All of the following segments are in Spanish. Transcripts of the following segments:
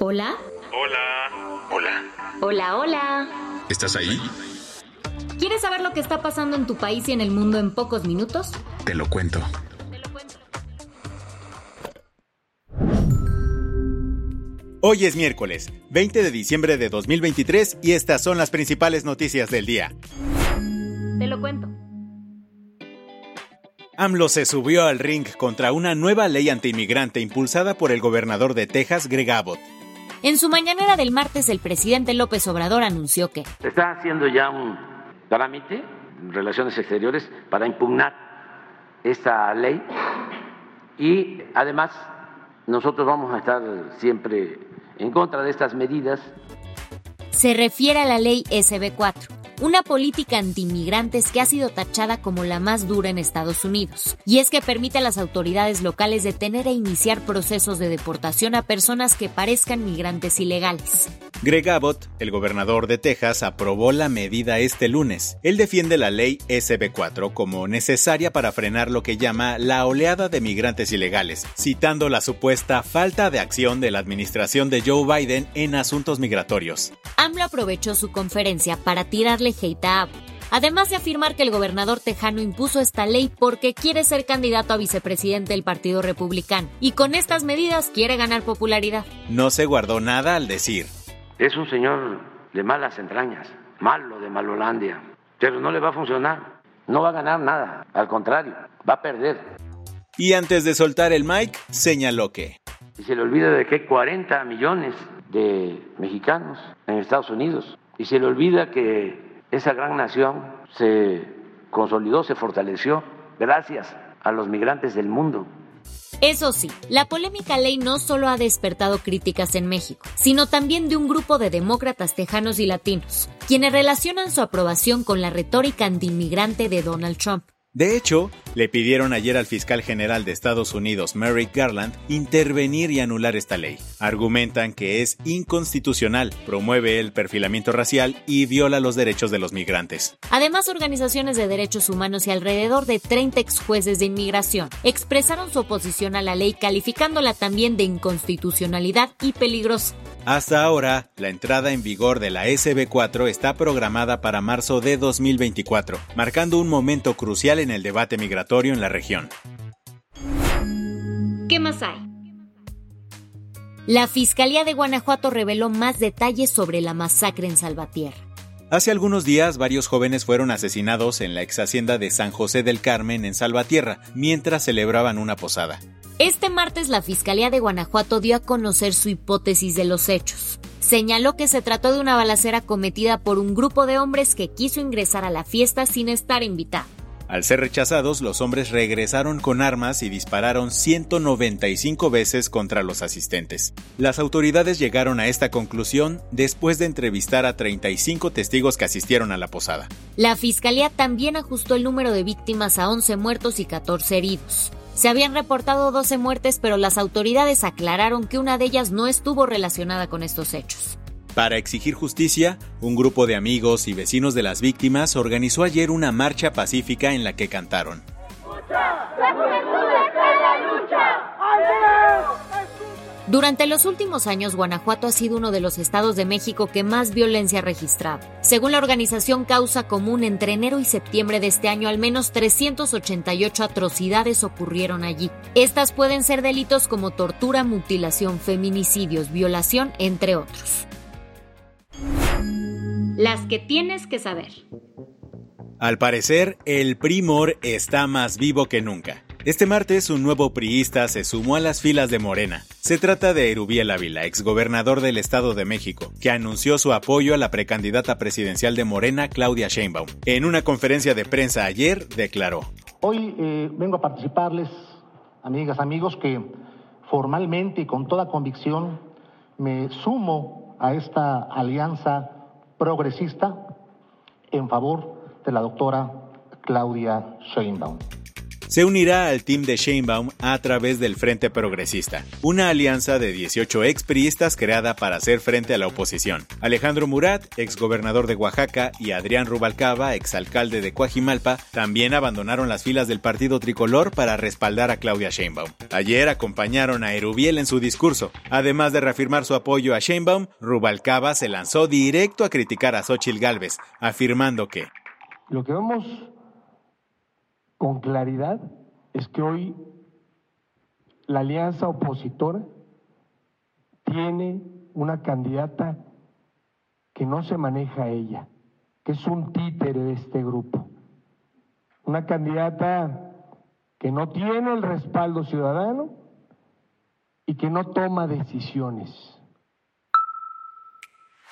Hola. Hola. Hola. Hola, hola. ¿Estás ahí? ¿Quieres saber lo que está pasando en tu país y en el mundo en pocos minutos? Te lo cuento. Hoy es miércoles, 20 de diciembre de 2023 y estas son las principales noticias del día. Te lo cuento. AMLO se subió al ring contra una nueva ley antiinmigrante impulsada por el gobernador de Texas, Greg Abbott. En su mañanera del martes, el presidente López Obrador anunció que Se está haciendo ya un trámite en relaciones exteriores para impugnar esta ley y además nosotros vamos a estar siempre en contra de estas medidas. se refiere a la ley SB4, una política antiinmigrantes que ha sido tachada como la más dura en Estados Unidos. Y es que permite a las autoridades locales detener e iniciar procesos de deportación a personas que parezcan migrantes ilegales. Greg Abbott, el gobernador de Texas, aprobó la medida este lunes. Él defiende la ley SB4 como necesaria para frenar lo que llama la oleada de migrantes ilegales, citando la supuesta falta de acción de la administración de Joe Biden en asuntos migratorios. AMLO aprovechó su conferencia para tirarle hate a Abbott, además de afirmar que el gobernador tejano impuso esta ley porque quiere ser candidato a vicepresidente del Partido Republicano y con estas medidas quiere ganar popularidad. No se guardó nada al decir. Es un señor de malas entrañas, malo de Malolandia, pero no le va a funcionar, no va a ganar nada, al contrario, va a perder. Y antes de soltar el mic, señaló que Y se le olvida de que hay 40 millones de mexicanos en Estados Unidos. Y se le olvida que esa gran nación se consolidó, se fortaleció gracias a los migrantes del mundo. Eso sí, la polémica ley no solo ha despertado críticas en México, sino también de un grupo de demócratas tejanos y latinos, quienes relacionan su aprobación con la retórica antiinmigrante de Donald Trump. De hecho, le pidieron ayer al fiscal general de Estados Unidos, Merrick Garland, intervenir y anular esta ley. Argumentan que es inconstitucional, promueve el perfilamiento racial y viola los derechos de los migrantes. Además, organizaciones de derechos humanos y alrededor de 30 ex jueces de inmigración expresaron su oposición a la ley calificándola también de inconstitucionalidad y peligrosa. Hasta ahora, la entrada en vigor de la SB4 está programada para marzo de 2024, marcando un momento crucial en el debate migratorio en la región. ¿Qué más hay? La Fiscalía de Guanajuato reveló más detalles sobre la masacre en Salvatierra. Hace algunos días, varios jóvenes fueron asesinados en la ex hacienda de San José del Carmen en Salvatierra, mientras celebraban una posada. Este martes la Fiscalía de Guanajuato dio a conocer su hipótesis de los hechos. Señaló que se trató de una balacera cometida por un grupo de hombres que quiso ingresar a la fiesta sin estar invitado. Al ser rechazados, los hombres regresaron con armas y dispararon 195 veces contra los asistentes. Las autoridades llegaron a esta conclusión después de entrevistar a 35 testigos que asistieron a la posada. La Fiscalía también ajustó el número de víctimas a 11 muertos y 14 heridos. Se habían reportado 12 muertes, pero las autoridades aclararon que una de ellas no estuvo relacionada con estos hechos. Para exigir justicia, un grupo de amigos y vecinos de las víctimas organizó ayer una marcha pacífica en la que cantaron. Durante los últimos años, Guanajuato ha sido uno de los estados de México que más violencia ha registrado. Según la organización Causa Común, entre enero y septiembre de este año, al menos 388 atrocidades ocurrieron allí. Estas pueden ser delitos como tortura, mutilación, feminicidios, violación, entre otros. Las que tienes que saber. Al parecer, el primor está más vivo que nunca. Este martes, un nuevo priista se sumó a las filas de Morena. Se trata de Erubiel Ávila, exgobernador del Estado de México, que anunció su apoyo a la precandidata presidencial de Morena, Claudia Sheinbaum. En una conferencia de prensa ayer, declaró: Hoy eh, vengo a participarles, amigas, amigos, que formalmente y con toda convicción me sumo a esta alianza progresista en favor de la doctora Claudia Sheinbaum se unirá al team de Sheinbaum a través del Frente Progresista, una alianza de 18 expriistas creada para hacer frente a la oposición. Alejandro Murat, exgobernador de Oaxaca, y Adrián Rubalcaba, exalcalde de Coajimalpa, también abandonaron las filas del partido tricolor para respaldar a Claudia Sheinbaum. Ayer acompañaron a Erubiel en su discurso. Además de reafirmar su apoyo a Sheinbaum, Rubalcaba se lanzó directo a criticar a Xochitl Gálvez, afirmando que lo que vemos con claridad es que hoy la alianza opositora tiene una candidata que no se maneja ella, que es un títere de este grupo. Una candidata que no tiene el respaldo ciudadano y que no toma decisiones.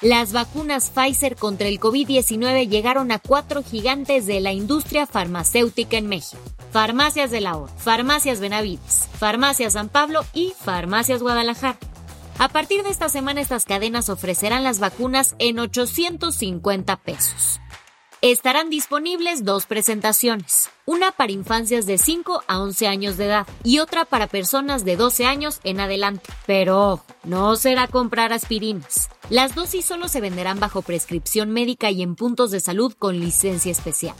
Las vacunas Pfizer contra el COVID-19 llegaron a cuatro gigantes de la industria farmacéutica en México. Farmacias de la O, Farmacias Benavides, Farmacias San Pablo y Farmacias Guadalajara. A partir de esta semana estas cadenas ofrecerán las vacunas en 850 pesos. Estarán disponibles dos presentaciones, una para infancias de 5 a 11 años de edad y otra para personas de 12 años en adelante. Pero no será comprar aspirinas. Las dosis solo se venderán bajo prescripción médica y en puntos de salud con licencia especial.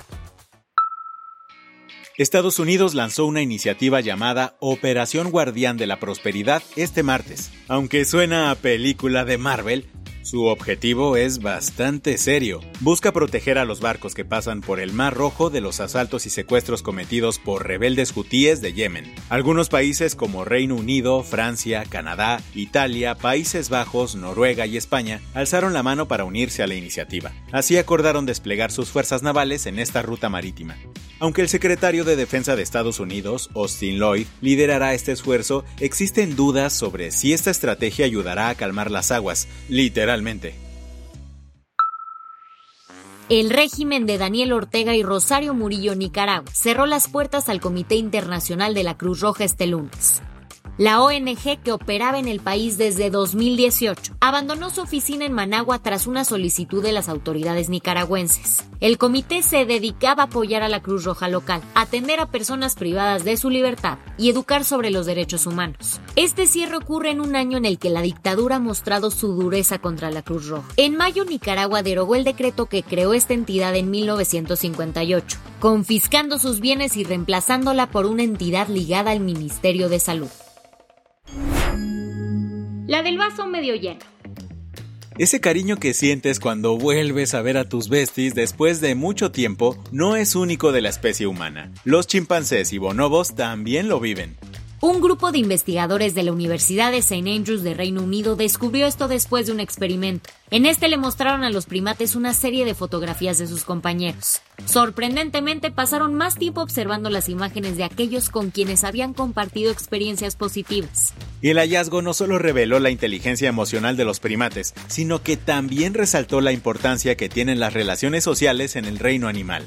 Estados Unidos lanzó una iniciativa llamada Operación Guardián de la Prosperidad este martes. Aunque suena a película de Marvel, su objetivo es bastante serio. Busca proteger a los barcos que pasan por el Mar Rojo de los asaltos y secuestros cometidos por rebeldes hutíes de Yemen. Algunos países como Reino Unido, Francia, Canadá, Italia, Países Bajos, Noruega y España alzaron la mano para unirse a la iniciativa. Así acordaron desplegar sus fuerzas navales en esta ruta marítima. Aunque el secretario de Defensa de Estados Unidos, Austin Lloyd, liderará este esfuerzo, existen dudas sobre si esta estrategia ayudará a calmar las aguas, literalmente. El régimen de Daniel Ortega y Rosario Murillo Nicaragua cerró las puertas al Comité Internacional de la Cruz Roja este lunes. La ONG que operaba en el país desde 2018 abandonó su oficina en Managua tras una solicitud de las autoridades nicaragüenses. El comité se dedicaba a apoyar a la Cruz Roja local, atender a personas privadas de su libertad y educar sobre los derechos humanos. Este cierre ocurre en un año en el que la dictadura ha mostrado su dureza contra la Cruz Roja. En mayo Nicaragua derogó el decreto que creó esta entidad en 1958, confiscando sus bienes y reemplazándola por una entidad ligada al Ministerio de Salud. La del vaso medio lleno. Ese cariño que sientes cuando vuelves a ver a tus besties después de mucho tiempo no es único de la especie humana. Los chimpancés y bonobos también lo viven. Un grupo de investigadores de la Universidad de St. Andrews de Reino Unido descubrió esto después de un experimento. En este le mostraron a los primates una serie de fotografías de sus compañeros. Sorprendentemente pasaron más tiempo observando las imágenes de aquellos con quienes habían compartido experiencias positivas. Y el hallazgo no solo reveló la inteligencia emocional de los primates, sino que también resaltó la importancia que tienen las relaciones sociales en el reino animal.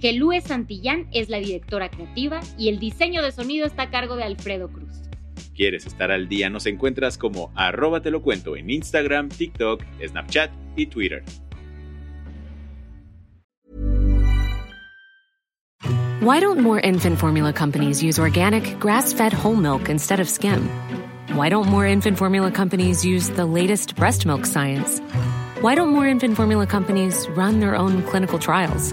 Gelúe Santillán es la directora creativa y el diseño de sonido está a cargo de Alfredo Cruz. ¿Quieres estar al día? Nos encuentras como arroba te lo cuento en Instagram, TikTok, Snapchat y Twitter. Why don't more infant formula companies use organic, grass-fed whole milk instead of skim? Why don't more infant formula companies use the latest breast milk science? Why don't more infant formula companies run their own clinical trials?